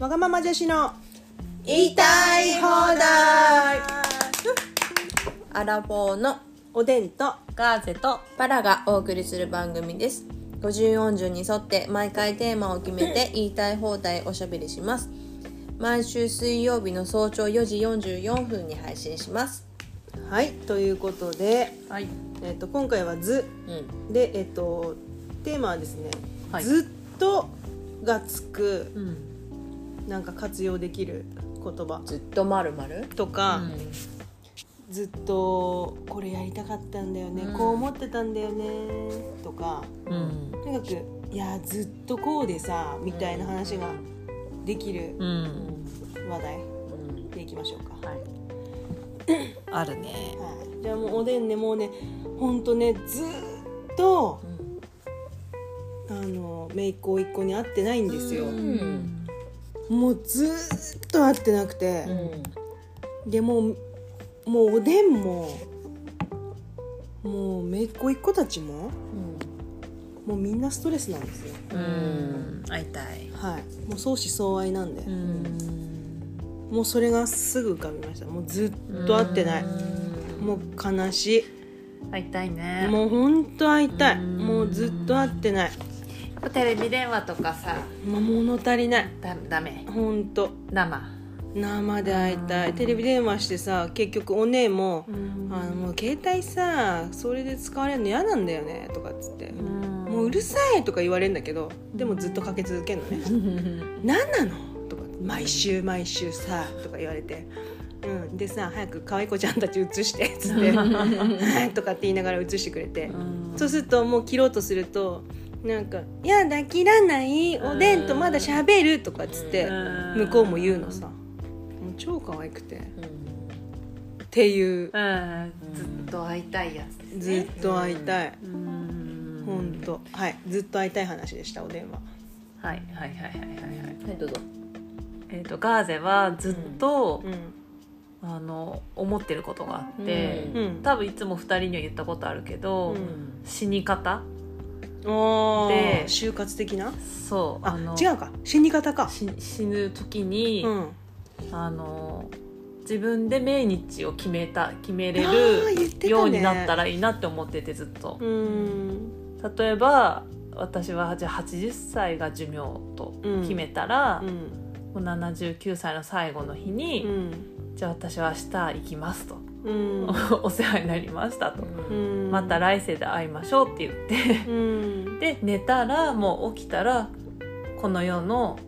わがまま女子の言いたい放題。アラフォーのおでんとガーゼとパラがお送りする番組です。50、40に沿って毎回テーマを決めて 言いたい放題おしゃべりします。毎週水曜日の早朝4時44分に配信します。はいということで、はい。えっと今回は「図。うん」で、えっとテーマはですね、はい。ずっとがつく。うんなんか活用できる言葉。ずっとまるまる？とか、ずっとこれやりたかったんだよね、うん。こう思ってたんだよね。とかうん。とにかくいやずっとこうでさみたいな話ができるうん。話題うん。でいきましょうか、はい。あるね。はい、じゃあもうおでんねもうねほんとねずっとあの姪っ子一個に会ってないんですよ、うんもうずっと会ってなくて、うん。でもうもうおでんももう姪っ子一個たちももうみんなストレスなんですよ。うん。会いたい。はい。もう相思相愛なんで、うん。もうそれがすぐ浮かびました。もうずっと会ってない。もう悲し会いたいいね。もうほんと会いたい。うん。もうずっと会ってないテレビ電話とかさ物足りない。だダメ。ほんと。生。生で会いたい。テレビ電話してさ結局お姉も「あのもう携帯さそれで使われるの嫌なんだよね」とかっつって「もううるさい」とか言われるんだけどでもずっとかけ続けるのね「何なの?」とか「毎週毎週さ」とか言われて。うん、でさ早く可愛い子ちゃんたち映してっつって「はい」とかって言いながら映してくれて、そうするともう切ろうとするとなんか「やだ切らないおでんとまだ喋る」とかっつって向こうも言うのさ。もう超可愛くて。っていう。うん。ずっと会いたいやつですずっと会いたい。うん。ほんとはい。ずっと会いたい話でしたお電話は。いはいはいはいはいはい。はいどうぞ。えっとガーゼはずっとうん。あの思ってることがあってうん。うん。多分いつも2人には言ったことあるけどうん。死に方あでー。就活的な？あそうの違うか。死に方か。し死ぬ時にうん。あの自分で命日を決めた決めれるようになったらいいなって思っててずっと。うん。例えば私はじゃあ80歳が寿命と決めたらう、ん。もう79歳の最後の日に、うん。じゃあ私は明日行きますと、うん。お世話になりましたと、うん。また来世で会いましょうって言って。うん。で寝たらもう起きたらこの世の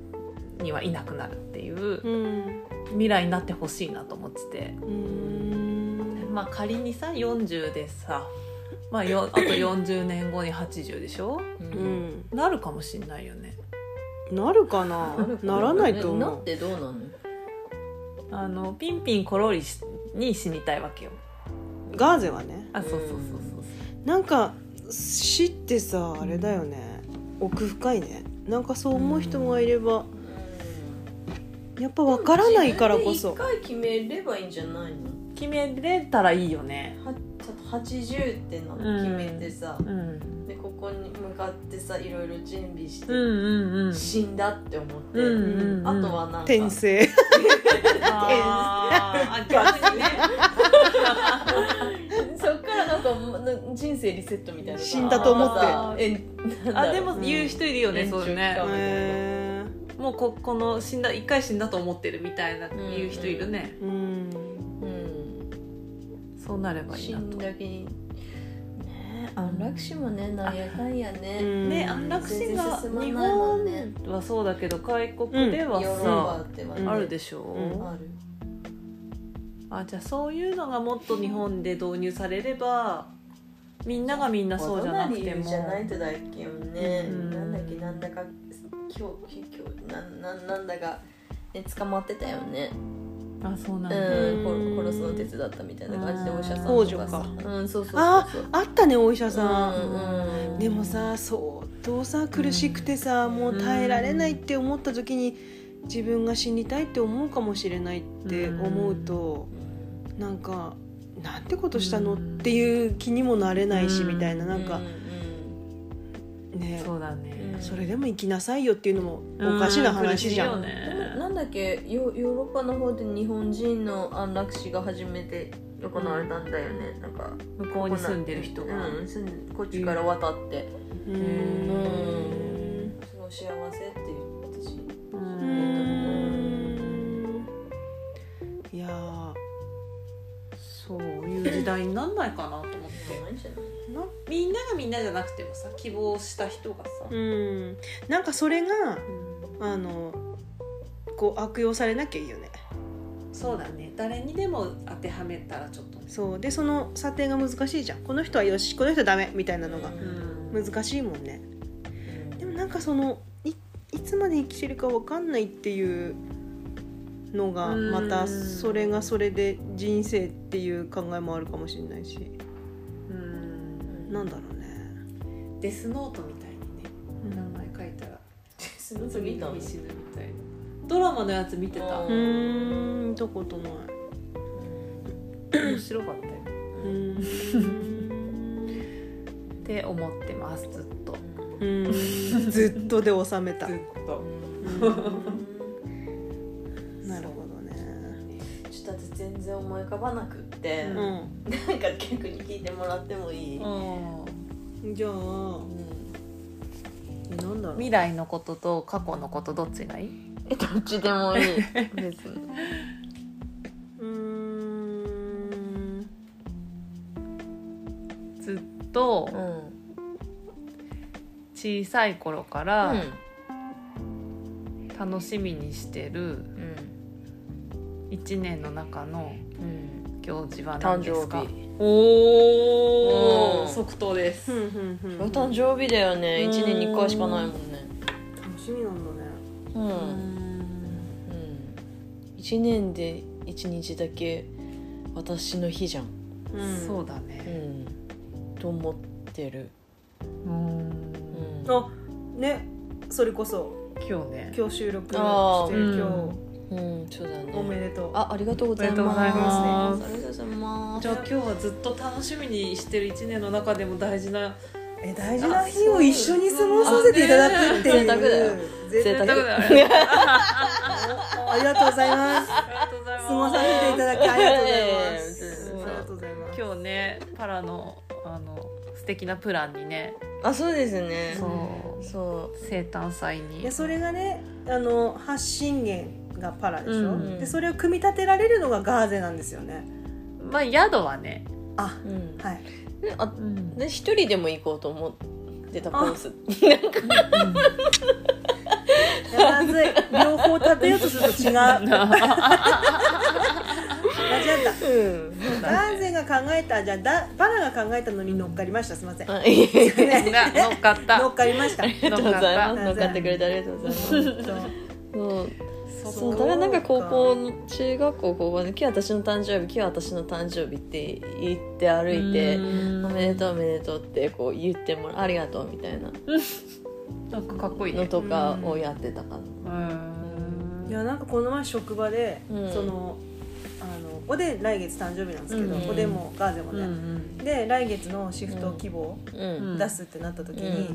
にはいなくなるっていううん。未来になってほしいなと思ってて、うん。まあ仮にさ40でさ、まあ、よあと40年後に80でしょ？うん。なるかもしんないよね。なるかな？ならないとな思う。ってどうなの？あのピンピンコロリに死にたいわけよ。ガーゼはね。あそうそうそうそうなんか死ってさあれだよね。奥深いね。なんかそう思う人がいればやっぱ分からないからこそ。一回決めればいいんじゃないの？決めれたらいいよね。はちょっと80っての決めてさ、うんでここに向かってさいろいろ準備して、うんうんうん。死んだって思って、うんうんうん。あとはなんか転生。あ逆にね。そっからなんかな人生リセットみたいな死んだと思って。あでも言う人いるよね、うんそうねもうここの死んだ一回死んだと思ってるみたいな言う人いるね、ーうん。うん。そうなればいい死なと。んだ安楽死もねなんやかんやね、うん。ね安楽死が日本はそうだけど外国ではさ、うんあるでしょ、うん。ある。あじゃあそういうのがもっと日本で導入されればみんながみんなそうじゃなくても。じゃないとだっけよね、うんなんだっけなんだか今日今日なんなんなんだか、ね、捕まってたよねあそうなんうだ、ん、こ殺すの手伝ったみたいな感じでうんお医者さん公とかさ。助うんそうそうそうああったねお医者さん、うんうんでもさ相当さ苦しくてさ、もう耐えられないって思った時に自分が死にたいって思うかもしれないって思うと、なんかなんてことしたのっていう気にもなれないし、うん。みたいななんかう、んね。そうだね、うん。それでも生きなさいよっていうのもおかしな話じゃん、う苦しいよねななんだっけ？ヨヨーロッパの方で日本人の安楽死が初めて行われたんだよね、なんか向こうに住んでる人が、うん住んこっちから渡って、ううん。ん。すごい幸せって言ってたしううん。んいやーそういう時代になんないかなと思って。なみんながみんなじゃなくてもさ希望した人がさ、うん。なんかそれがあのこう悪用されなきゃいいよね。そうだね。誰にでも当てはめたらちょっとね。そう。でその査定が難しいじゃん。この人はよしこの人はダメみたいなのがうん。難しいもんね。でもなんかそのいいつまで生きてるか分かんないっていうのがうん。またそれがそれで人生っていう考えもあるかもしれないし。うん。なんだろうね。デスノートみたいにね名前書いたら。その次見たの？死ぬみたいなドラマのやつ見てた。うん。見たことない。面白かったよ。う って思ってますずっと。うーん。ずっとで収めた。ずっと。なるほどね。ちょっと私全然思い浮かばなくって、うなんか逆に聞いてもらってもいい、じゃあえなんだろう。未来のことと過去のことどっちがいい？えどっちでもいい。別に。うーん。ずっとうん。小さい頃かうらん楽しみにしてるうん。1年の中のうん。行事は何誕ですか？生日。おおうん。即答です。お誕生日だよね。うん1年に1回しかないもんね。楽しみなんだね。うん、1年で1日だけ私の日じゃん、うん。そうだうねん、と思ってる、うん。うん、あね。それこそ。今日ね。今日収録してる今うん、そうだね。日おめでとう。あありがとうございますありがとうございますありがとうございます。じゃあ今日はずっと楽しみにしてる1年の中でも大事なえ大事な日を一緒に過ごさせていただくっていう。贅沢だよ。贅沢贅沢だよ。ね ありがとうございます。ありがとうございます。過ごさせていただきありがとうございます。うんありがとうございます。今日ねパラのあの素敵なプランにね。あそうですね。そう。そ生誕祭に。いやそれがねあの発信源がパラでしょ、うんでそれを組み立てられるのがガーゼなんですよね。まあ宿はね、あう、うん、はい。であうん。で一人でも行こうと思ってたコース。まずい両方立てようとすると違う。間違った。うん。ガーゼが考えたじゃあだパラが考えたのに乗っかりました。すいません。あいえいえ。な乗っかった。乗っかりました。ありがとうございます。乗っかってくれてありがとうございます。そうそそうこだからなんか高校の中学校高校で今日私の誕生日今日私の誕生日って言って歩いてうん。おめでとうおめでとうってこう言ってもらうありがとうみたいな。なんかかっこいいね。のとかをやってたかな。うんいやなんかこの前職場で、うん。そのあのおでん来月誕生日なんですけど、うん。おでんもガーゼもうんうね、ん。で来月のシフト希望うん。出すってなった時に、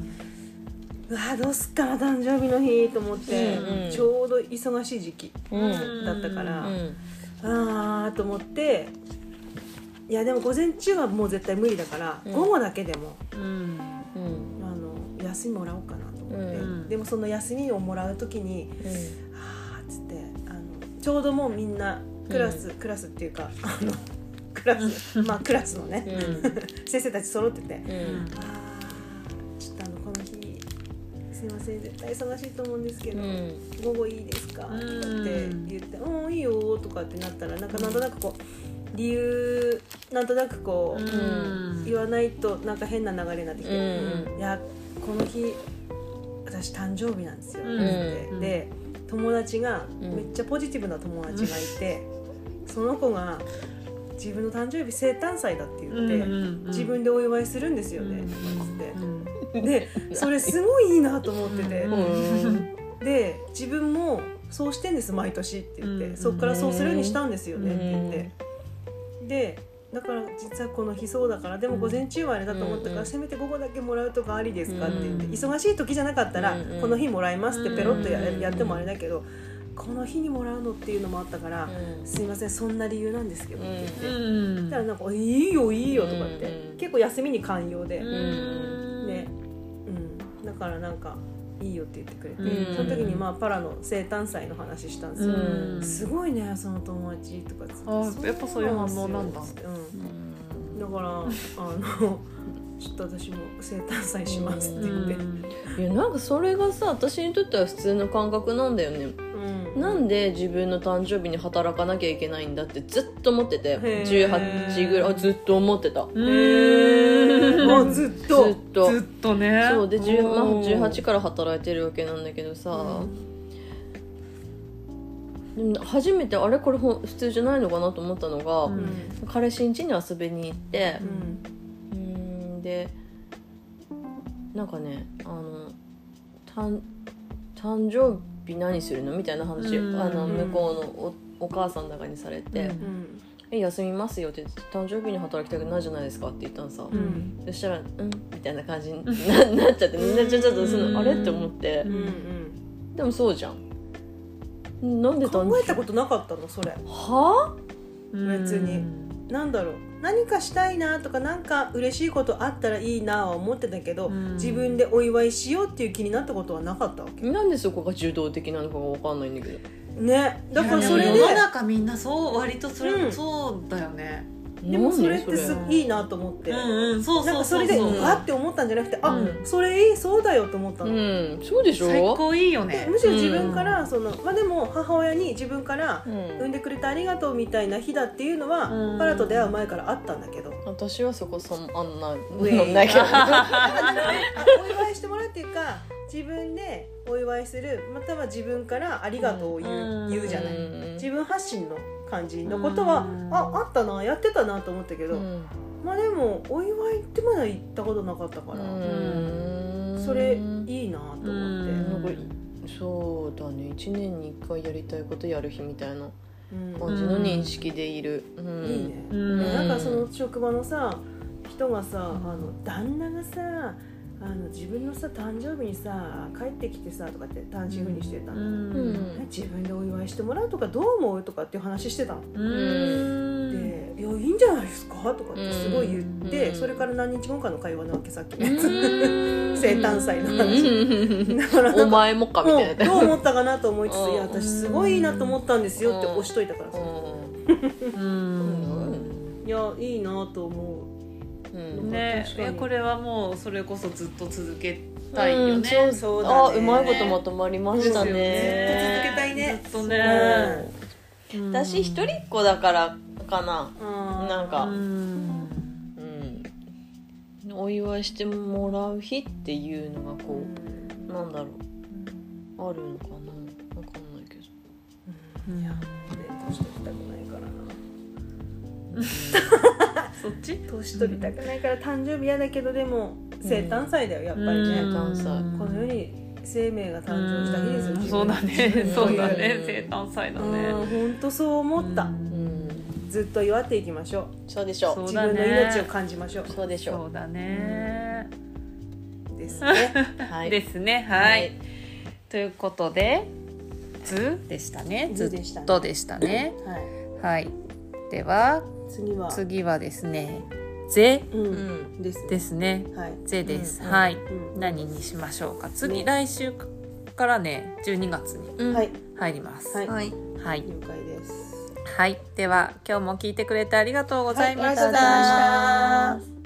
ううわどうすっかな誕生日の日と思って、うんうん。ちょうど忙しい時期うん。だったから、うん。あーと思っていやでも午前中はもう絶対無理だから、うん。午後だけでもうん。うん。あの休みもらおうかなと思って、うん。でもその休みをもらう時にあーっつってあのちょうどもうみんなクラス、クラスっていうかあのクラス まあクラスのね、先生たち揃ってて、うん。うんあーちょっとあのこの日すいません。絶対忙しいと思うんですけど、うん。午後いいですか?」って言って「うんいいよ」とかってなったらなんかなんとなくこう理由なんとなくこう、うん。言わないとなんか変な流れになってきて「うん。いやこの日私誕生日なんですよ」うん。って、うん。で友達がうん。めっちゃポジティブな友達がいて、その子が自分の誕生日生誕祭だって言って、自分でお祝いするんですよね、とかっつって。でそれすごいいいなと思ってて、うん。で自分もそうしてんです毎年って言って、うん。そっからそうするようにしたんですよねって言って、でだから実はこの日そうだからでも午前中はあれだと思ったから、うんせめて午後だけもらうとかありですかって言って、うん忙しい時じゃなかったら、うんこの日もらいますってペロッとや,、ってもあれだけどこの日にもらうのっていうのもあったから「すいませんそんな理由なんですけど」って言って。うんだからなんか「いいよいいよ」とかって、うん。結構休みに寛容で、うん。ね、うん、だからなんか「いいよ」って言ってくれて、うん。その時にまあパラの生誕祭の話したんですよ、うん。すごいねその友達とかあやっぱそういう反応なんだ。そうん、だからあの ちょっと私も生誕祭しますって言って、いやなんかそれがさ私にとっては普通の感覚なんだよね。うん。なんで自分の誕生日に働かなきゃいけないんだってずっと思ってて。へー。18ぐらいあずっと思ってた。うんもうずっとずっと。ずっとね。そうで、10まあ、おー18から働いてるわけなんだけどさ、でも初めてあれこれ普通じゃないのかなと思ったのが、うん。彼氏ん家に遊びに行ってう、ん。うんでなんかねあの誕誕生日何するの？みたいな話、うん。あの向こうのおお母さんだかにされて「うんうんえ休みますよ」って言って「誕生日に働きたくないじゃないですか」って言ったのさ、うん。そしたら「うん」みたいな感じにななっちゃって みんなちょっとそのあれ？って思って。うんうんでもそうじゃん。なんで誕考えたことなかったのそれ。は別に。なんだろう。何かしたいなとか何か嬉しいことあったらいいなは思ってたけど、うん。自分でお祝いしようっていう気になったことはなかったわけ？なんでそこが受動的なのかが分かんないんだけどね。だからそれで世の中みんなそう割とそれ、うん。そうだよね。でもそれってすいいなと思って、うんうんそうなんかそうそう。それでそうわって思ったんじゃなくて、あうん。それいいそうだよと思ったの、うんそうでしょ？最高いいよでね。むしろ自分からその、まあ、でも母親に自分からうん。産んでくれてありがとうみたいな日だっていうのは、うん。パラと出会う前からあったんだけど、私はそこそんあんなの ないけど。あお祝いしてもらうっていうか自分でお祝いするまたは自分からありがとうを言う,、うん言うじゃない、うん自分発信の感じのことは、うん。ああったなやってたなと思ったけど、うん。まあでもお祝いってまだ行ったことなかったから、うん。それいいなと思って、そうだね。1年に1回やりたいことやる日みたいなうん。感じの認識でいる、うん。いいね、うん。ねなんかその職場のさ人がさ、あの旦那がさあの自分のさ誕生日にさ帰ってきてさとかって単身赴任してたうの、うん。ん自分でお祝いしてもらうとかどう思うとかっていう話してたの、うん。で「いやいいんじゃないですか?」とかってすごい言って、うんそれから何日後かの会話なわけさっきうね、ん。生誕祭のう話、ん。だからお前もかみたいな。うんどう思ったかなと思いつつ「うん。いや私すごいいいなと思ったんですよ」って押しといたからさ、うん。いやいいなと思う。んうん。ね。これはもうそれこそずっと続けたいよね、うんそうそうだね。あうまいことまとまりましたですよね。ずっと続けたいね。ずっとね。う。ん。私一人っ子だからかな。うなんか。うん。うん。お祝いしてもらう日っていうのがこうなんだろう。あるのかな。わかんないけど。いや。ね年取りたくないからな そっち？年取りたくないから誕生日嫌だけどでも生誕祭だよやっぱりね、うん。誕祭。この世に生命が誕生した日ですようそうだね。そうだね。生誕祭だね。うん。本当そう思った、うん。ずっと祝っていきましょう。そうでしょう。だね。分の命を感じましょう。そうでしょそうだね。ですね。はい。ですね。はい。ということで「ず」でしたね。ずずでしたね。っとでしたね。はい。はい。では次は。次はですね「ぜ。うん、うん。です」ね。ですね。はい「ぜ」です、うんはい、うん。何にしましょうか。次、ね。来週からね12月に入ります。はい。はい。はい、了解です。はい、では今日も聞いてくれてありがとうございました、はい。ありがとうございました